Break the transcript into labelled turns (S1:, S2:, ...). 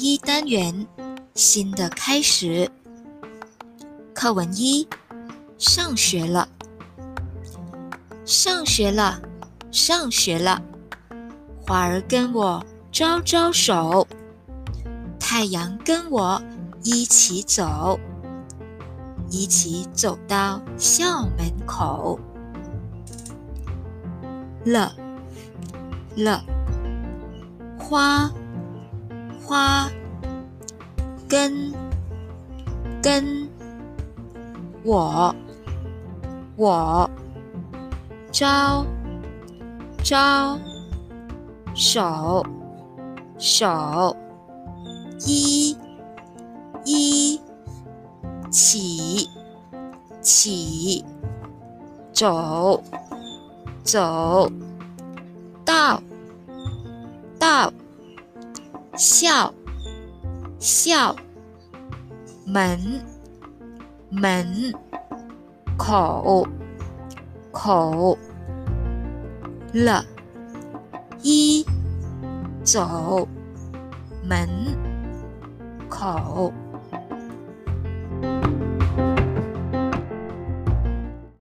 S1: 一单元新的开始。课文一：上学了，上学了，上学了。花儿跟我招招手，太阳跟我一起走，一起走到校门口。了了，花花跟跟我我招招手手一一起起走。走到到校校门门口口了，一走门口。